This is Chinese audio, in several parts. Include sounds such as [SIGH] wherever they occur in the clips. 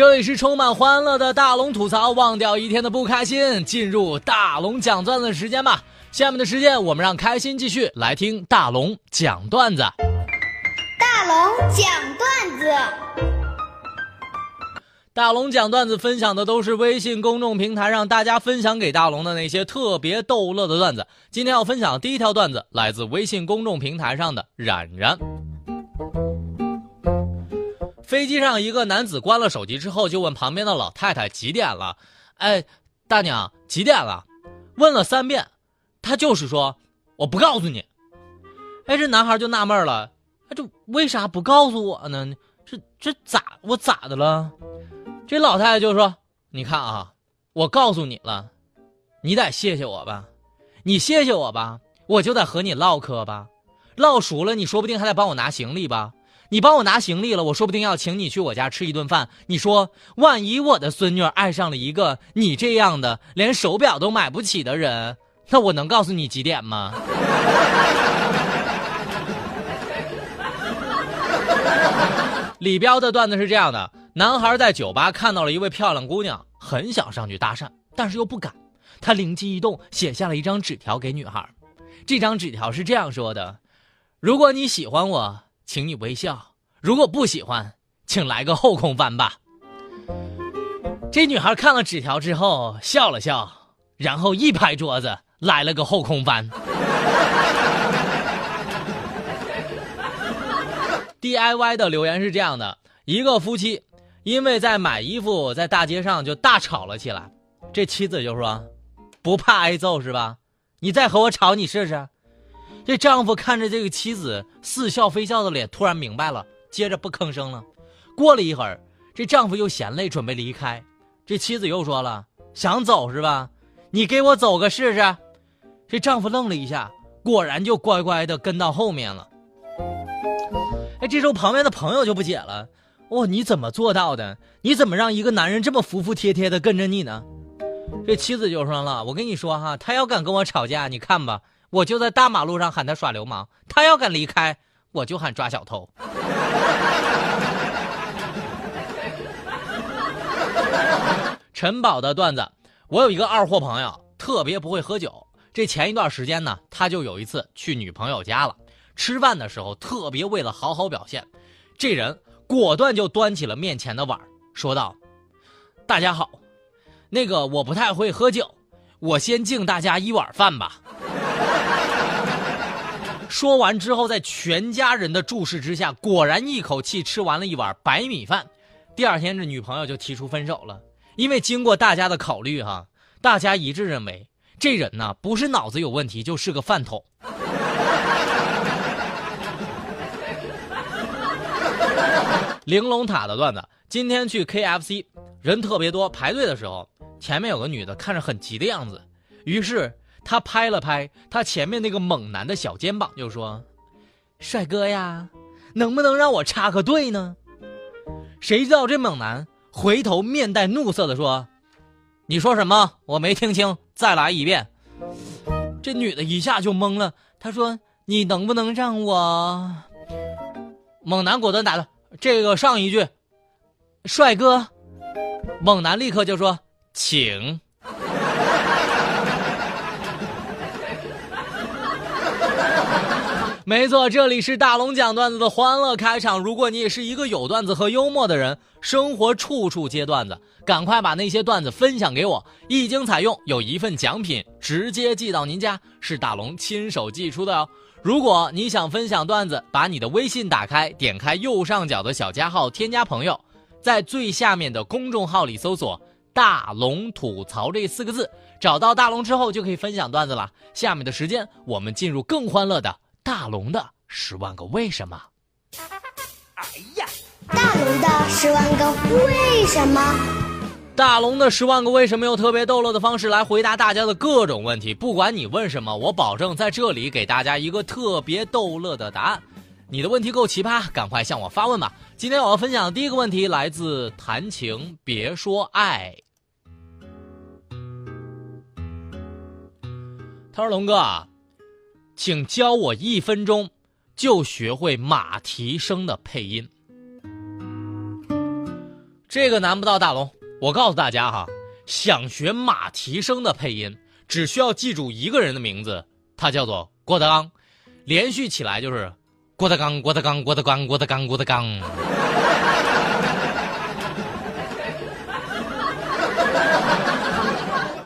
这里是充满欢乐的大龙吐槽，忘掉一天的不开心，进入大龙讲段子时间吧。下面的时间，我们让开心继续来听大龙讲段子。大龙讲段子。大龙讲段子分享的都是微信公众平台上大家分享给大龙的那些特别逗乐的段子。今天要分享的第一条段子来自微信公众平台上的冉冉。飞机上一个男子关了手机之后，就问旁边的老太太几点了？哎，大娘几点了？问了三遍，他就是说我不告诉你。哎，这男孩就纳闷了，这为啥不告诉我呢？这这咋我咋的了？这老太太就说：“你看啊，我告诉你了，你得谢谢我吧，你谢谢我吧，我就得和你唠嗑吧，唠熟了，你说不定还得帮我拿行李吧。你帮我拿行李了，我说不定要请你去我家吃一顿饭。你说，万一我的孙女爱上了一个你这样的连手表都买不起的人，那我能告诉你几点吗？” [LAUGHS] 李彪的段子是这样的：男孩在酒吧看到了一位漂亮姑娘，很想上去搭讪，但是又不敢。他灵机一动，写下了一张纸条给女孩。这张纸条是这样说的：“如果你喜欢我，请你微笑；如果不喜欢，请来个后空翻吧。”这女孩看了纸条之后笑了笑，然后一拍桌子，来了个后空翻。[LAUGHS] DIY 的留言是这样的：一个夫妻因为在买衣服，在大街上就大吵了起来。这妻子就说：“不怕挨揍是吧？你再和我吵，你试试。”这丈夫看着这个妻子似笑非笑的脸，突然明白了，接着不吭声了。过了一会儿，这丈夫又嫌累，准备离开。这妻子又说了：“想走是吧？你给我走个试试。”这丈夫愣了一下，果然就乖乖的跟到后面了。哎，这时候旁边的朋友就不解了，哇，你怎么做到的？你怎么让一个男人这么服服帖帖的跟着你呢？这妻子就说了，我跟你说哈，他要敢跟我吵架，你看吧，我就在大马路上喊他耍流氓；他要敢离开，我就喊抓小偷。[LAUGHS] 陈宝的段子，我有一个二货朋友，特别不会喝酒。这前一段时间呢，他就有一次去女朋友家了。吃饭的时候，特别为了好好表现，这人果断就端起了面前的碗，说道：“大家好，那个我不太会喝酒，我先敬大家一碗饭吧。”说完之后，在全家人的注视之下，果然一口气吃完了一碗白米饭。第二天，这女朋友就提出分手了，因为经过大家的考虑，哈，大家一致认为这人呢，不是脑子有问题，就是个饭桶。[LAUGHS] 玲珑塔的段子，今天去 KFC，人特别多，排队的时候，前面有个女的看着很急的样子，于是他拍了拍他前面那个猛男的小肩膀，就说：“帅哥呀，能不能让我插个队呢？”谁知道这猛男回头面带怒色的说：“你说什么？我没听清，再来一遍。”这女的一下就懵了，她说：“你能不能让我？”猛男果断打断。这个上一句，帅哥，猛男立刻就说：“请。”没错，这里是大龙讲段子的欢乐开场。如果你也是一个有段子和幽默的人，生活处处接段子，赶快把那些段子分享给我，一经采用，有一份奖品直接寄到您家，是大龙亲手寄出的哦。如果你想分享段子，把你的微信打开，点开右上角的小加号，添加朋友，在最下面的公众号里搜索“大龙吐槽”这四个字，找到大龙之后就可以分享段子了。下面的时间，我们进入更欢乐的大龙的十万个为什么。哎呀，大。龙的十万个为什么。大龙的十万个为什么用特别逗乐的方式来回答大家的各种问题，不管你问什么，我保证在这里给大家一个特别逗乐的答案。你的问题够奇葩，赶快向我发问吧。今天我要分享的第一个问题来自谈情别说爱。他说：“龙哥啊，请教我一分钟就学会马蹄声的配音。这个难不到大龙。我告诉大家哈，想学马蹄声的配音，只需要记住一个人的名字，他叫做郭德纲，连续起来就是郭德纲，郭德纲，郭德纲，郭德纲，郭德纲。[LAUGHS]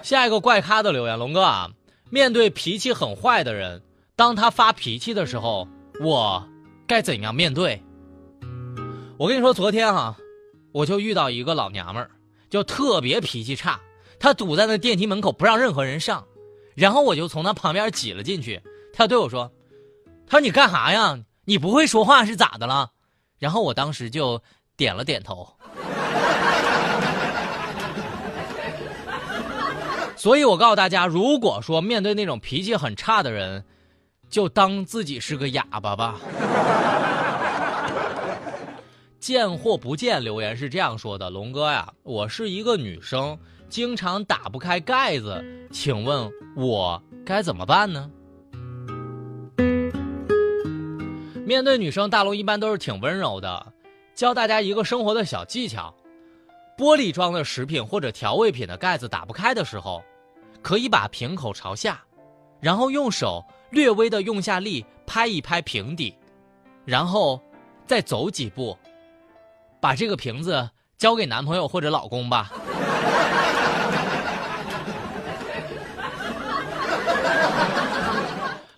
下一个怪咖的留言，龙哥啊。”面对脾气很坏的人，当他发脾气的时候，我该怎样面对？我跟你说，昨天哈，我就遇到一个老娘们儿，就特别脾气差，她堵在那电梯门口不让任何人上，然后我就从她旁边挤了进去，她对我说：“她说你干啥呀？你不会说话是咋的了？”然后我当时就点了点头。[LAUGHS] 所以，我告诉大家，如果说面对那种脾气很差的人，就当自己是个哑巴吧。见或不见留言是这样说的：“龙哥呀，我是一个女生，经常打不开盖子，请问我该怎么办呢？”面对女生，大龙一般都是挺温柔的，教大家一个生活的小技巧：玻璃装的食品或者调味品的盖子打不开的时候。可以把瓶口朝下，然后用手略微的用下力拍一拍瓶底，然后再走几步，把这个瓶子交给男朋友或者老公吧。[LAUGHS]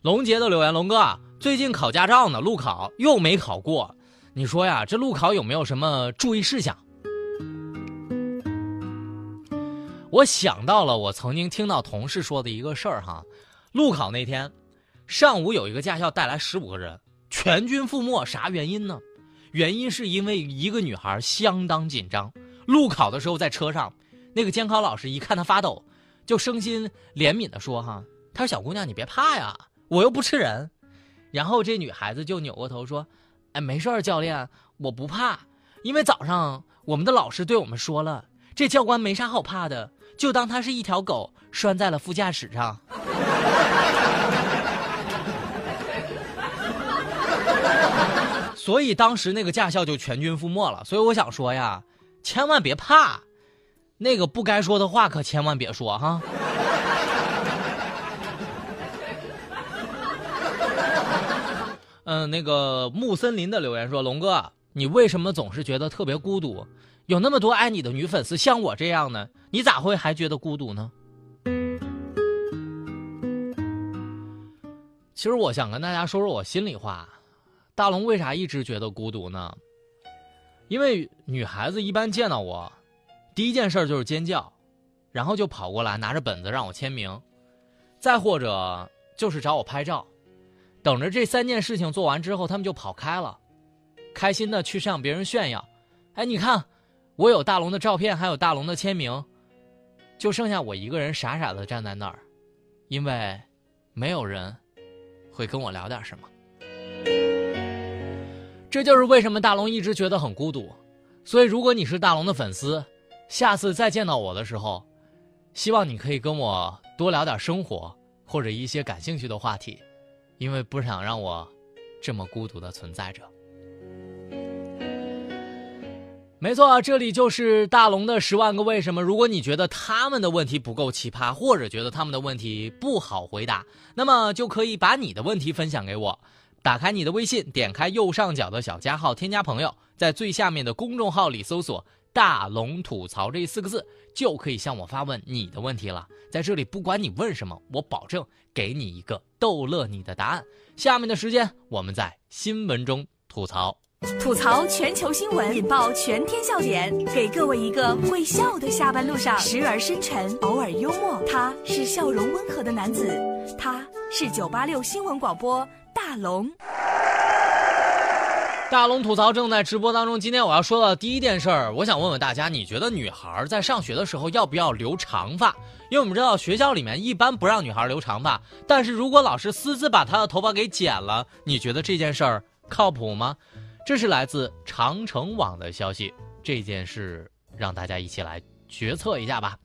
龙杰的留言：龙哥，最近考驾照呢，路考又没考过，你说呀，这路考有没有什么注意事项？我想到了我曾经听到同事说的一个事儿哈，路考那天，上午有一个驾校带来十五个人，全军覆没，啥原因呢？原因是因为一个女孩相当紧张，路考的时候在车上，那个监考老师一看她发抖，就生心怜悯的说哈，他说小姑娘你别怕呀，我又不吃人。然后这女孩子就扭过头说，哎没事儿教练，我不怕，因为早上我们的老师对我们说了，这教官没啥好怕的。就当他是一条狗拴在了副驾驶上，所以当时那个驾校就全军覆没了。所以我想说呀，千万别怕，那个不该说的话可千万别说哈。嗯，那个木森林的留言说：“龙哥，你为什么总是觉得特别孤独？”有那么多爱你的女粉丝，像我这样呢，你咋会还觉得孤独呢？其实我想跟大家说说我心里话，大龙为啥一直觉得孤独呢？因为女孩子一般见到我，第一件事就是尖叫，然后就跑过来拿着本子让我签名，再或者就是找我拍照，等着这三件事情做完之后，他们就跑开了，开心的去向别人炫耀，哎，你看。我有大龙的照片，还有大龙的签名，就剩下我一个人傻傻的站在那儿，因为没有人会跟我聊点什么。这就是为什么大龙一直觉得很孤独。所以，如果你是大龙的粉丝，下次再见到我的时候，希望你可以跟我多聊点生活或者一些感兴趣的话题，因为不想让我这么孤独的存在着。没错，这里就是大龙的十万个为什么。如果你觉得他们的问题不够奇葩，或者觉得他们的问题不好回答，那么就可以把你的问题分享给我。打开你的微信，点开右上角的小加号，添加朋友，在最下面的公众号里搜索“大龙吐槽”这四个字，就可以向我发问你的问题了。在这里，不管你问什么，我保证给你一个逗乐你的答案。下面的时间，我们在新闻中吐槽。吐槽全球新闻，引爆全天笑点，给各位一个会笑的下班路上，时而深沉，偶尔幽默。他是笑容温和的男子，他是九八六新闻广播大龙。大龙吐槽正在直播当中。今天我要说的第一件事儿，我想问问大家，你觉得女孩在上学的时候要不要留长发？因为我们知道学校里面一般不让女孩留长发，但是如果老师私自把她的头发给剪了，你觉得这件事儿靠谱吗？这是来自长城网的消息，这件事让大家一起来决策一下吧。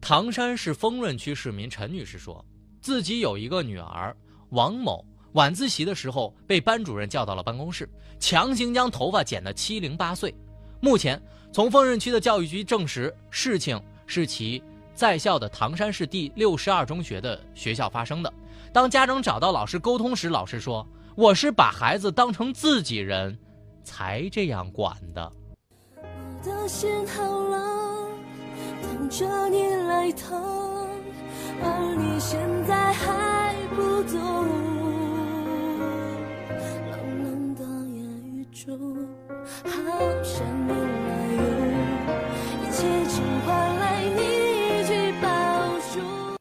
唐山市丰润区市民陈女士说，自己有一个女儿王某。晚自习的时候，被班主任叫到了办公室，强行将头发剪得七零八碎。目前，从丰润区的教育局证实，事情是其在校的唐山市第六十二中学的学校发生的。当家长找到老师沟通时，老师说：“我是把孩子当成自己人，才这样管的。”我的心好冷，等着你来疼，而你现在还不懂。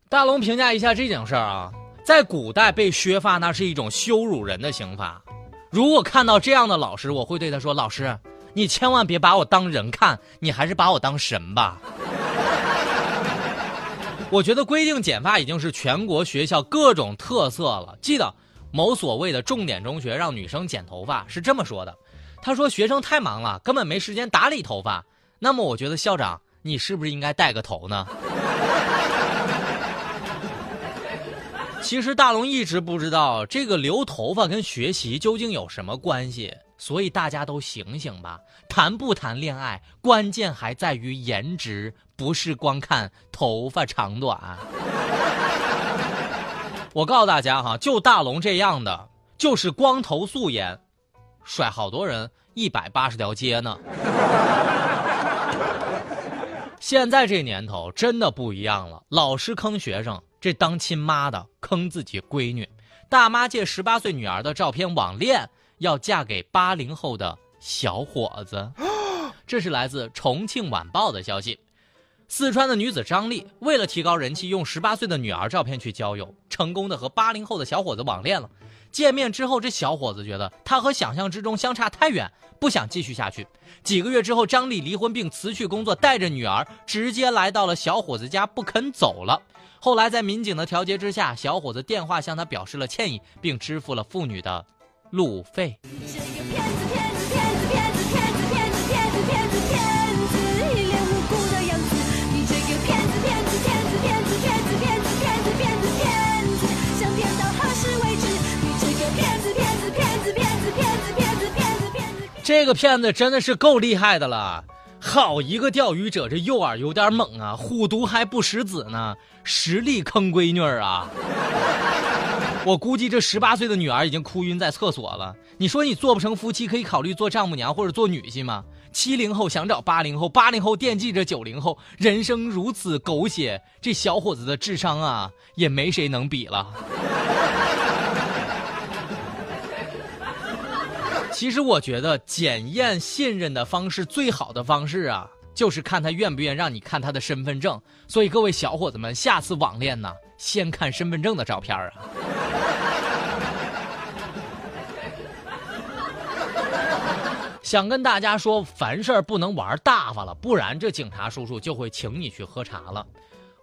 大龙评价一下这件事儿啊，在古代被削发那是一种羞辱人的刑罚。如果看到这样的老师，我会对他说：“老师，你千万别把我当人看，你还是把我当神吧。”我觉得规定剪发已经是全国学校各种特色了。记得某所谓的重点中学让女生剪头发是这么说的。他说：“学生太忙了，根本没时间打理头发。那么，我觉得校长，你是不是应该带个头呢？” [LAUGHS] 其实大龙一直不知道这个留头发跟学习究竟有什么关系，所以大家都醒醒吧！谈不谈恋爱，关键还在于颜值，不是光看头发长短。[LAUGHS] 我告诉大家哈，就大龙这样的，就是光头素颜。甩好多人一百八十条街呢！现在这年头真的不一样了，老师坑学生，这当亲妈的坑自己闺女。大妈借十八岁女儿的照片网恋，要嫁给八零后的小伙子。这是来自重庆晚报的消息。四川的女子张丽为了提高人气，用十八岁的女儿照片去交友，成功的和八零后的小伙子网恋了。见面之后，这小伙子觉得他和想象之中相差太远，不想继续下去。几个月之后，张丽离婚并辞去工作，带着女儿直接来到了小伙子家，不肯走了。后来在民警的调解之下，小伙子电话向他表示了歉意，并支付了妇女的路费。这个骗子真的是够厉害的了，好一个钓鱼者，这诱饵有点猛啊，虎毒还不食子呢，实力坑闺女啊！我估计这十八岁的女儿已经哭晕在厕所了。你说你做不成夫妻，可以考虑做丈母娘或者做女婿吗？七零后想找八零后，八零后惦记着九零后，人生如此狗血，这小伙子的智商啊，也没谁能比了。其实我觉得检验信任的方式最好的方式啊，就是看他愿不愿让你看他的身份证。所以各位小伙子们，下次网恋呢，先看身份证的照片啊。想跟大家说，凡事不能玩大发了，不然这警察叔叔就会请你去喝茶了。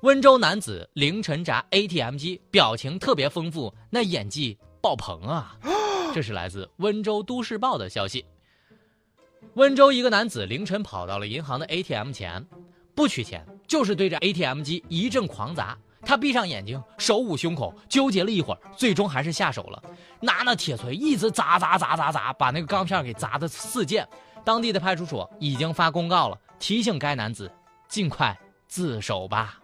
温州男子凌晨砸 ATM 机，表情特别丰富，那演技爆棚啊！[GASPS] 这是来自温州都市报的消息。温州一个男子凌晨跑到了银行的 ATM 前，不取钱，就是对着 ATM 机一阵狂砸。他闭上眼睛，手捂胸口，纠结了一会儿，最终还是下手了，拿那铁锤一直砸砸砸砸砸，把那个钢片给砸得四溅。当地的派出所已经发公告了，提醒该男子尽快自首吧。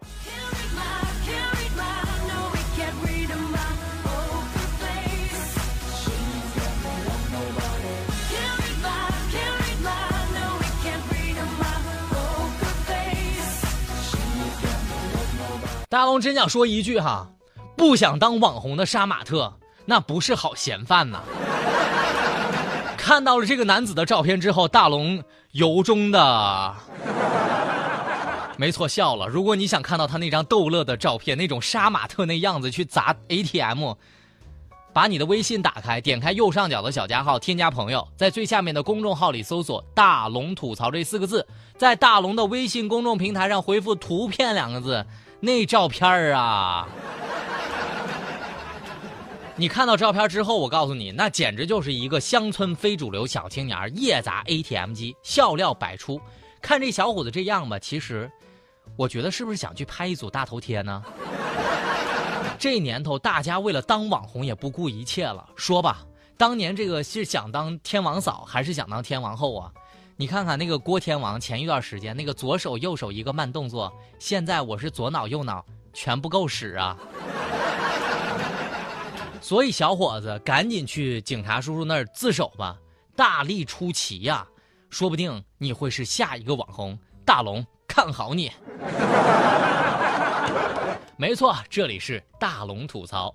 大龙真想说一句哈，不想当网红的杀马特，那不是好嫌犯呐。看到了这个男子的照片之后，大龙由衷的，没错笑了。如果你想看到他那张逗乐的照片，那种杀马特那样子去砸 ATM，把你的微信打开，点开右上角的小加号，添加朋友，在最下面的公众号里搜索“大龙吐槽”这四个字，在大龙的微信公众平台上回复“图片”两个字，那照片儿啊，你看到照片之后，我告诉你，那简直就是一个乡村非主流小青年夜砸 ATM 机，笑料百出。看这小伙子这样吧，其实，我觉得是不是想去拍一组大头贴呢？这年头，大家为了当网红也不顾一切了。说吧，当年这个是想当天王嫂还是想当天王后啊？你看看那个郭天王，前一段时间那个左手右手一个慢动作，现在我是左脑右脑全不够使啊！所以小伙子，赶紧去警察叔叔那儿自首吧，大力出奇呀，说不定你会是下一个网红。大龙看好你。[LAUGHS] 没错，这里是大龙吐槽，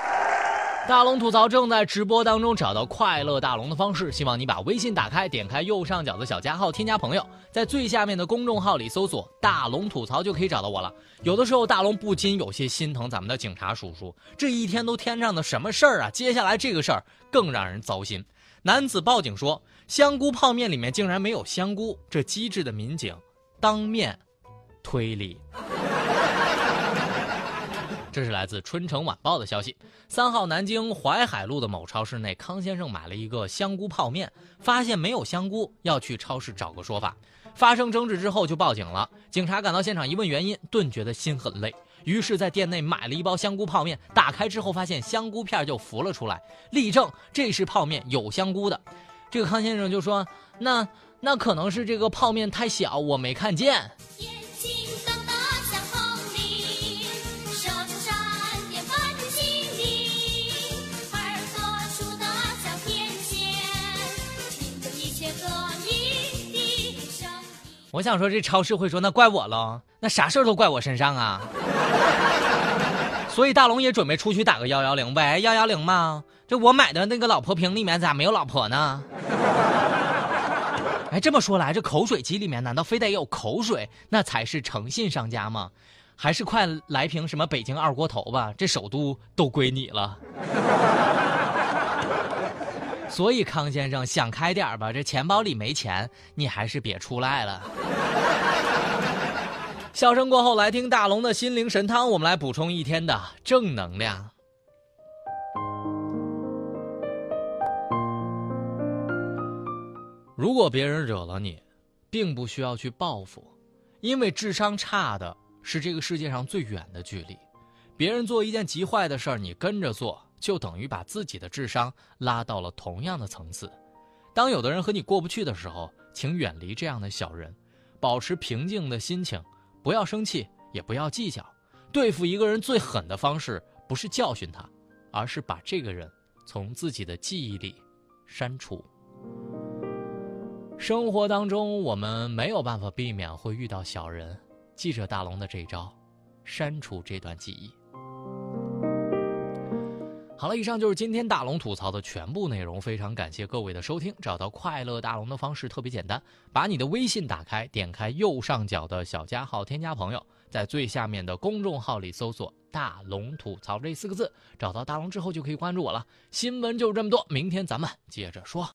大龙吐槽正在直播当中，找到快乐大龙的方式，希望你把微信打开，点开右上角的小加号，添加朋友，在最下面的公众号里搜索“大龙吐槽”就可以找到我了。有的时候，大龙不禁有些心疼咱们的警察叔叔，这一天都添上的什么事儿啊？接下来这个事儿更让人糟心。男子报警说，香菇泡面里面竟然没有香菇，这机智的民警当面推理。这是来自《春城晚报》的消息。三号南京淮海路的某超市内，康先生买了一个香菇泡面，发现没有香菇，要去超市找个说法。发生争执之后就报警了。警察赶到现场一问原因，顿觉得心很累，于是，在店内买了一包香菇泡面。打开之后，发现香菇片就浮了出来，立证这是泡面有香菇的。这个康先生就说：“那那可能是这个泡面太小，我没看见。”我想说，这超市会说那怪我喽，那啥事儿都怪我身上啊。所以大龙也准备出去打个幺幺零呗，幺幺零嘛。这我买的那个老婆瓶里面咋没有老婆呢？哎，这么说来，这口水机里面难道非得有口水，那才是诚信商家吗？还是快来瓶什么北京二锅头吧，这首都都归你了。所以康先生想开点吧，这钱包里没钱，你还是别出来了。[LAUGHS] 笑声过后，来听大龙的心灵神汤，我们来补充一天的正能量。如果别人惹了你，并不需要去报复，因为智商差的是这个世界上最远的距离。别人做一件极坏的事儿，你跟着做。就等于把自己的智商拉到了同样的层次。当有的人和你过不去的时候，请远离这样的小人，保持平静的心情，不要生气，也不要计较。对付一个人最狠的方式，不是教训他，而是把这个人从自己的记忆里删除。生活当中，我们没有办法避免会遇到小人，记着大龙的这招，删除这段记忆。好了，以上就是今天大龙吐槽的全部内容。非常感谢各位的收听。找到快乐大龙的方式特别简单，把你的微信打开，点开右上角的小加号，添加朋友，在最下面的公众号里搜索“大龙吐槽”这四个字，找到大龙之后就可以关注我了。新闻就这么多，明天咱们接着说。